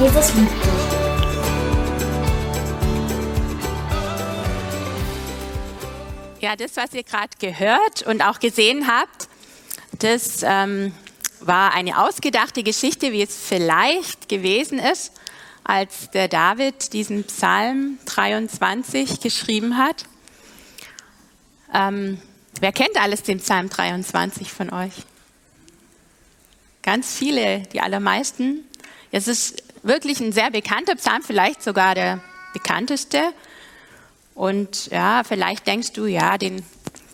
Jesus liebt dich. Ja, das, was ihr gerade gehört und auch gesehen habt, das ähm, war eine ausgedachte Geschichte, wie es vielleicht gewesen ist, als der David diesen Psalm 23 geschrieben hat. Ähm, wer kennt alles den Psalm 23 von euch? Ganz viele, die allermeisten. Es ist wirklich ein sehr bekannter Psalm, vielleicht sogar der bekannteste. Und ja, vielleicht denkst du, ja, den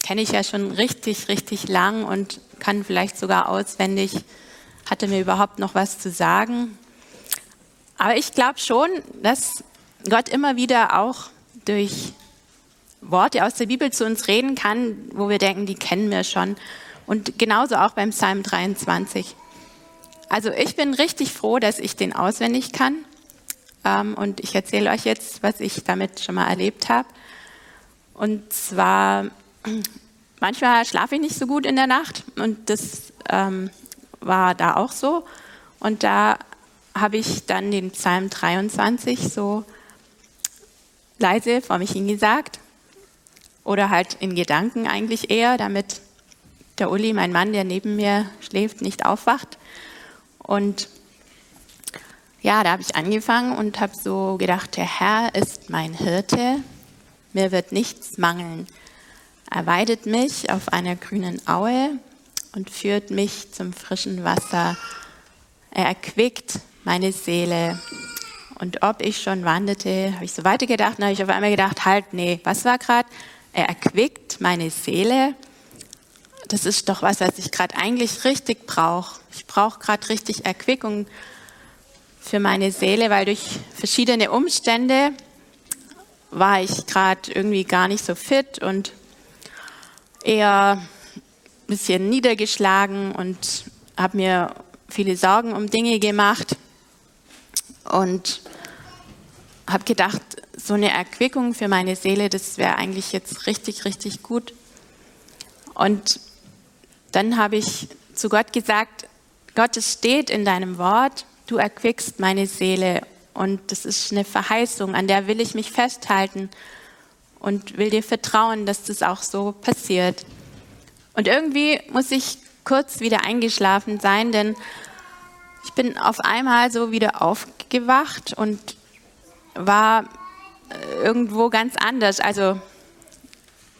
kenne ich ja schon richtig, richtig lang und kann vielleicht sogar auswendig. Hatte mir überhaupt noch was zu sagen? Aber ich glaube schon, dass Gott immer wieder auch durch Worte aus der Bibel zu uns reden kann, wo wir denken, die kennen wir schon. Und genauso auch beim Psalm 23. Also ich bin richtig froh, dass ich den auswendig kann. Ähm, und ich erzähle euch jetzt, was ich damit schon mal erlebt habe. Und zwar, manchmal schlafe ich nicht so gut in der Nacht und das ähm, war da auch so. Und da habe ich dann den Psalm 23 so leise vor mich hingesagt oder halt in Gedanken eigentlich eher, damit der Uli, mein Mann, der neben mir schläft, nicht aufwacht. Und ja, da habe ich angefangen und habe so gedacht, der Herr ist mein Hirte, mir wird nichts mangeln. Er weidet mich auf einer grünen Aue und führt mich zum frischen Wasser. Er erquickt meine Seele. Und ob ich schon wanderte, habe ich so weitergedacht, dann habe ich auf einmal gedacht, halt, nee, was war gerade? Er erquickt meine Seele. Das ist doch was, was ich gerade eigentlich richtig brauche. Ich brauche gerade richtig Erquickung für meine Seele, weil durch verschiedene Umstände war ich gerade irgendwie gar nicht so fit und eher ein bisschen niedergeschlagen und habe mir viele Sorgen um Dinge gemacht und habe gedacht, so eine Erquickung für meine Seele, das wäre eigentlich jetzt richtig, richtig gut. Und dann habe ich zu Gott gesagt, Gott, es steht in deinem Wort, du erquickst meine Seele. Und das ist eine Verheißung, an der will ich mich festhalten und will dir vertrauen, dass das auch so passiert. Und irgendwie muss ich kurz wieder eingeschlafen sein, denn ich bin auf einmal so wieder aufgewacht und war äh, irgendwo ganz anders. Also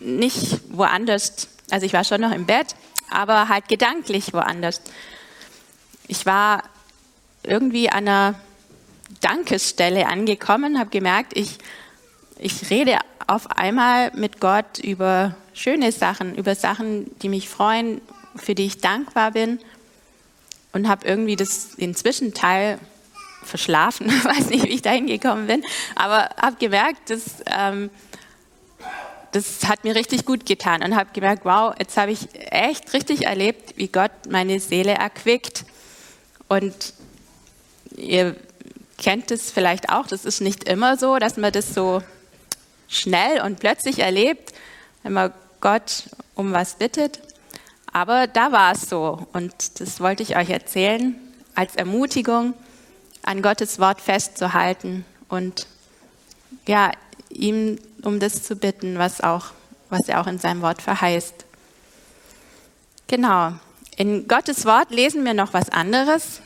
nicht woanders. Also ich war schon noch im Bett, aber halt gedanklich woanders. Ich war irgendwie an einer Dankesstelle angekommen, habe gemerkt, ich, ich rede auf einmal mit Gott über schöne Sachen, über Sachen, die mich freuen, für die ich dankbar bin und habe irgendwie das, den Zwischenteil verschlafen, weiß nicht, wie ich da hingekommen bin, aber habe gemerkt, dass, ähm, das hat mir richtig gut getan und habe gemerkt, wow, jetzt habe ich echt richtig erlebt, wie Gott meine Seele erquickt und ihr kennt es vielleicht auch, das ist nicht immer so, dass man das so schnell und plötzlich erlebt, wenn man Gott um was bittet. Aber da war es so und das wollte ich euch erzählen als Ermutigung, an Gottes Wort festzuhalten und ja, ihm um das zu bitten, was, auch, was er auch in seinem Wort verheißt. Genau. In Gottes Wort lesen wir noch was anderes,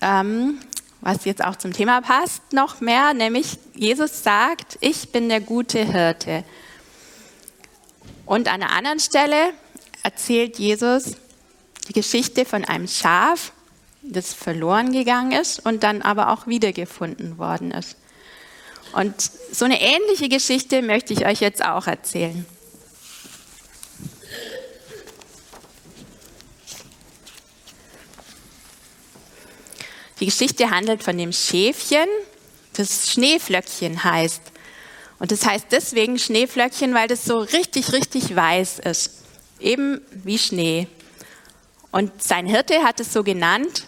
ähm, was jetzt auch zum Thema passt, noch mehr, nämlich Jesus sagt, ich bin der gute Hirte. Und an einer anderen Stelle erzählt Jesus die Geschichte von einem Schaf, das verloren gegangen ist und dann aber auch wiedergefunden worden ist. Und so eine ähnliche Geschichte möchte ich euch jetzt auch erzählen. Die Geschichte handelt von dem Schäfchen, das Schneeflöckchen heißt. Und das heißt deswegen Schneeflöckchen, weil das so richtig, richtig weiß ist. Eben wie Schnee. Und sein Hirte hat es so genannt,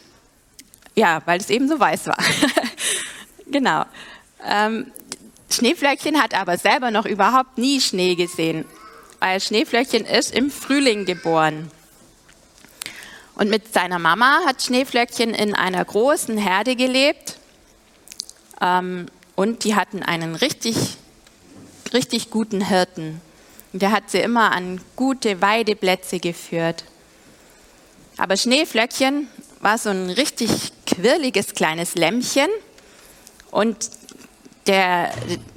ja, weil es eben so weiß war. genau. Ähm, Schneeflöckchen hat aber selber noch überhaupt nie Schnee gesehen, weil Schneeflöckchen ist im Frühling geboren. Und mit seiner Mama hat Schneeflöckchen in einer großen Herde gelebt Ähm, und die hatten einen richtig, richtig guten Hirten. Der hat sie immer an gute Weideplätze geführt. Aber Schneeflöckchen war so ein richtig quirliges kleines Lämmchen und der,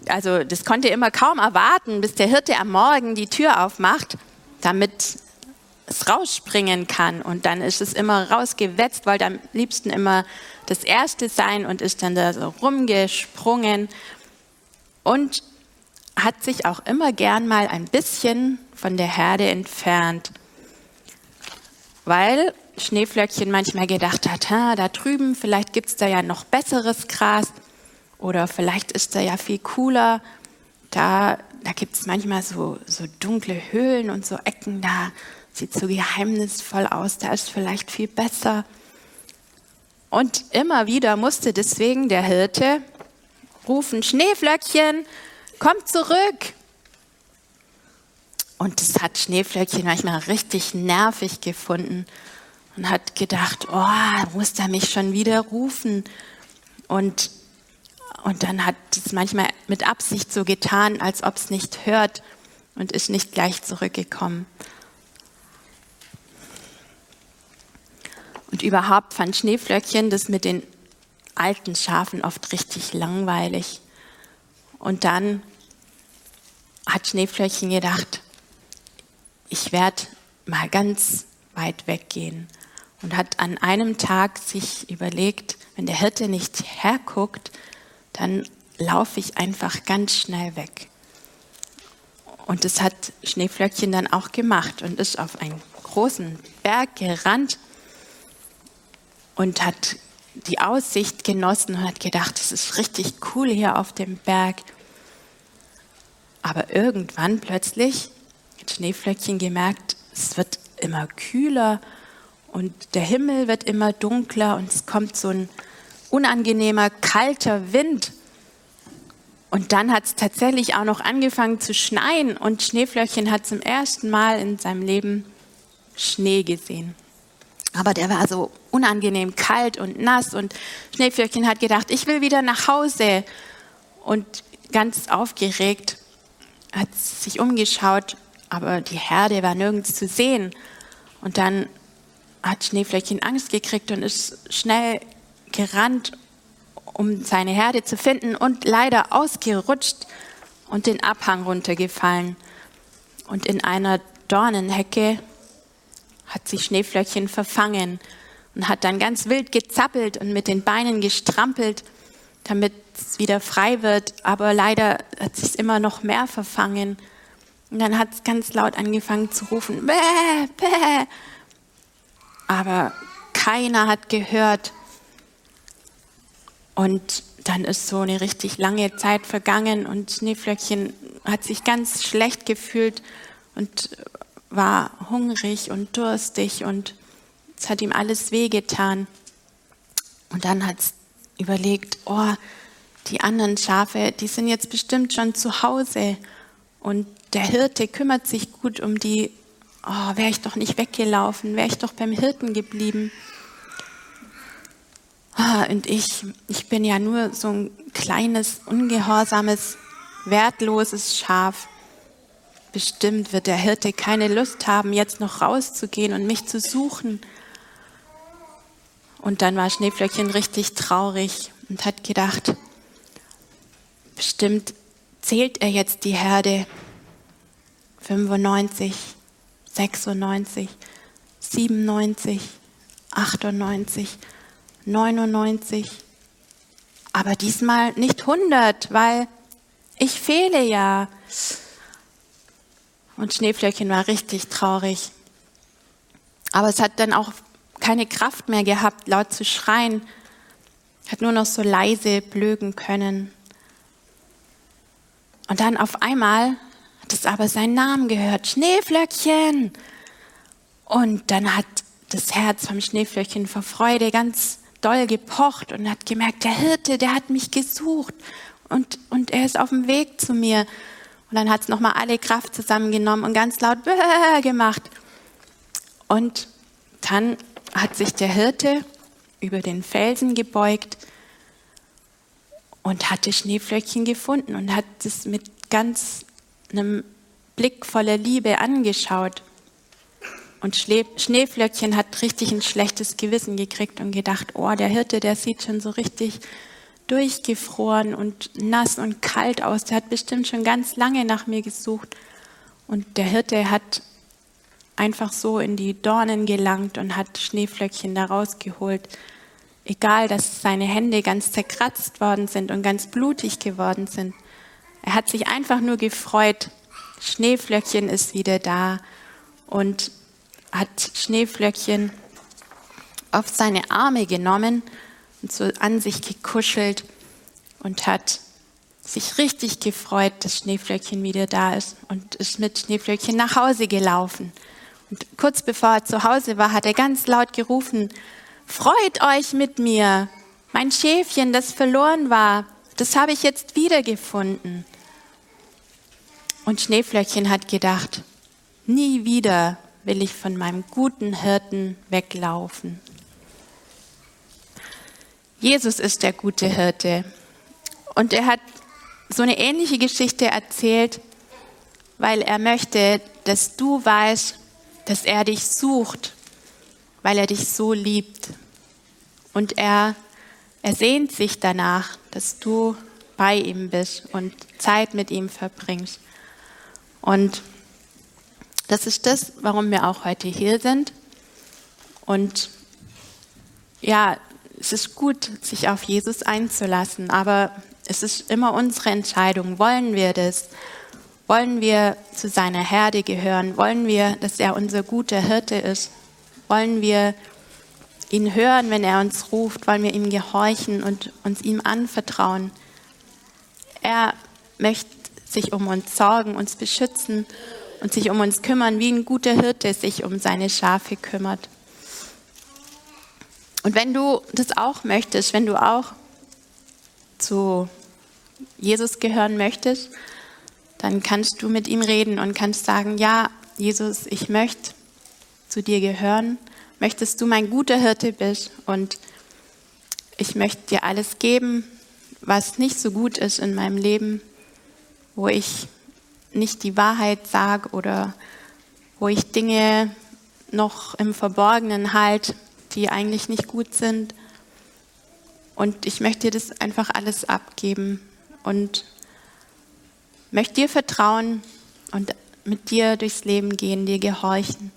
also das konnte immer kaum erwarten, bis der Hirte am Morgen die Tür aufmacht, damit es rausspringen kann. Und dann ist es immer rausgewetzt, wollte am liebsten immer das Erste sein und ist dann da so rumgesprungen und hat sich auch immer gern mal ein bisschen von der Herde entfernt, weil Schneeflöckchen manchmal gedacht hat, ha, da drüben, vielleicht gibt es da ja noch besseres Gras oder vielleicht ist da ja viel cooler. Da, da gibt es manchmal so, so dunkle Höhlen und so Ecken, da sieht so geheimnisvoll aus, da ist vielleicht viel besser. Und immer wieder musste deswegen der Hirte rufen, Schneeflöckchen, komm zurück. Und das hat Schneeflöckchen manchmal richtig nervig gefunden und hat gedacht, oh, muss er mich schon wieder rufen? Und, und dann hat es manchmal mit Absicht so getan, als ob es nicht hört und ist nicht gleich zurückgekommen. Und überhaupt fand Schneeflöckchen das mit den alten Schafen oft richtig langweilig. Und dann hat Schneeflöckchen gedacht, ich werde mal ganz weit weggehen und hat an einem Tag sich überlegt, wenn der Hirte nicht herguckt, dann laufe ich einfach ganz schnell weg. Und das hat Schneeflöckchen dann auch gemacht und ist auf einen großen Berg gerannt und hat die Aussicht genossen und hat gedacht, es ist richtig cool hier auf dem Berg. Aber irgendwann plötzlich hat Schneeflöckchen gemerkt, es wird immer kühler und der Himmel wird immer dunkler und es kommt so ein unangenehmer, kalter Wind. Und dann hat es tatsächlich auch noch angefangen zu schneien und Schneeflöckchen hat zum ersten Mal in seinem Leben Schnee gesehen. Aber der war so unangenehm kalt und nass und Schneeflöckchen hat gedacht, ich will wieder nach Hause. Und ganz aufgeregt hat sich umgeschaut, aber die Herde war nirgends zu sehen. Und dann hat Schneeflöckchen Angst gekriegt und ist schnell gerannt, um seine Herde zu finden und leider ausgerutscht und den Abhang runtergefallen. Und in einer Dornenhecke hat sich Schneeflöckchen verfangen und hat dann ganz wild gezappelt und mit den Beinen gestrampelt, damit es wieder frei wird. Aber leider hat sich immer noch mehr verfangen. Und dann hat es ganz laut angefangen zu rufen, bäh, bäh. Aber keiner hat gehört. Und dann ist so eine richtig lange Zeit vergangen und Schneeflöckchen hat sich ganz schlecht gefühlt und war hungrig und durstig und es hat ihm alles wehgetan. Und dann hat es überlegt, oh, die anderen Schafe, die sind jetzt bestimmt schon zu Hause und der Hirte kümmert sich gut um die. Oh, wäre ich doch nicht weggelaufen, wäre ich doch beim Hirten geblieben. Oh, und ich, ich bin ja nur so ein kleines, ungehorsames, wertloses Schaf. Bestimmt wird der Hirte keine Lust haben, jetzt noch rauszugehen und mich zu suchen. Und dann war Schneeflöckchen richtig traurig und hat gedacht, bestimmt zählt er jetzt die Herde 95, 96, 97, 98, 99, aber diesmal nicht 100, weil ich fehle ja. Und Schneeflöckchen war richtig traurig. Aber es hat dann auch keine Kraft mehr gehabt, laut zu schreien. Hat nur noch so leise blöken können. Und dann auf einmal hat es aber seinen Namen gehört. Schneeflöckchen. Und dann hat das Herz vom Schneeflöckchen vor Freude ganz doll gepocht und hat gemerkt, der Hirte, der hat mich gesucht und, und er ist auf dem Weg zu mir. Und dann hat es nochmal alle Kraft zusammengenommen und ganz laut gemacht. Und dann hat sich der Hirte über den Felsen gebeugt und hatte Schneeflöckchen gefunden und hat es mit ganz einem Blick voller Liebe angeschaut. Und Schneeflöckchen hat richtig ein schlechtes Gewissen gekriegt und gedacht, oh, der Hirte, der sieht schon so richtig durchgefroren und nass und kalt aus. Der hat bestimmt schon ganz lange nach mir gesucht. Und der Hirte hat einfach so in die Dornen gelangt und hat Schneeflöckchen da rausgeholt. Egal, dass seine Hände ganz zerkratzt worden sind und ganz blutig geworden sind. Er hat sich einfach nur gefreut. Schneeflöckchen ist wieder da und hat Schneeflöckchen auf seine Arme genommen und so an sich gekuschelt und hat sich richtig gefreut, dass Schneeflöckchen wieder da ist und ist mit Schneeflöckchen nach Hause gelaufen. Und kurz bevor er zu Hause war, hat er ganz laut gerufen, freut euch mit mir, mein Schäfchen, das verloren war, das habe ich jetzt wiedergefunden. Und Schneeflöckchen hat gedacht, nie wieder will ich von meinem guten Hirten weglaufen. Jesus ist der gute Hirte. Und er hat so eine ähnliche Geschichte erzählt, weil er möchte, dass du weißt, dass er dich sucht, weil er dich so liebt. Und er, er sehnt sich danach, dass du bei ihm bist und Zeit mit ihm verbringst. Und das ist das, warum wir auch heute hier sind. Und ja, es ist gut, sich auf Jesus einzulassen, aber es ist immer unsere Entscheidung. Wollen wir das? Wollen wir zu seiner Herde gehören? Wollen wir, dass er unser guter Hirte ist? Wollen wir ihn hören, wenn er uns ruft? Wollen wir ihm gehorchen und uns ihm anvertrauen? Er möchte sich um uns sorgen, uns beschützen und sich um uns kümmern, wie ein guter Hirte sich um seine Schafe kümmert. Und wenn du das auch möchtest, wenn du auch zu Jesus gehören möchtest, dann kannst du mit ihm reden und kannst sagen, ja, Jesus, ich möchte zu dir gehören, möchtest du mein guter Hirte bist und ich möchte dir alles geben, was nicht so gut ist in meinem Leben, wo ich nicht die Wahrheit sage oder wo ich Dinge noch im Verborgenen halte, die eigentlich nicht gut sind. Und ich möchte dir das einfach alles abgeben und möchte dir vertrauen und mit dir durchs Leben gehen, dir gehorchen.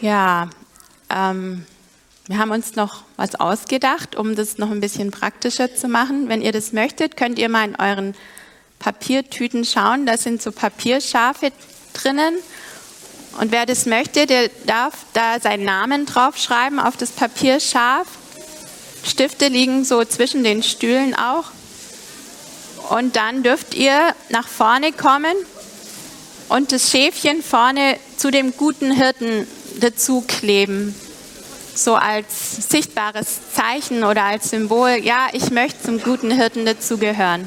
Ja, ähm, wir haben uns noch was ausgedacht, um das noch ein bisschen praktischer zu machen. Wenn ihr das möchtet, könnt ihr mal in euren Papiertüten schauen. Da sind so Papierschafe drinnen. Und wer das möchte, der darf da seinen Namen draufschreiben auf das Papierschaf. Stifte liegen so zwischen den Stühlen auch. Und dann dürft ihr nach vorne kommen und das Schäfchen vorne zu dem guten Hirten dazu kleben. So als sichtbares Zeichen oder als Symbol, ja, ich möchte zum guten Hirten dazugehören.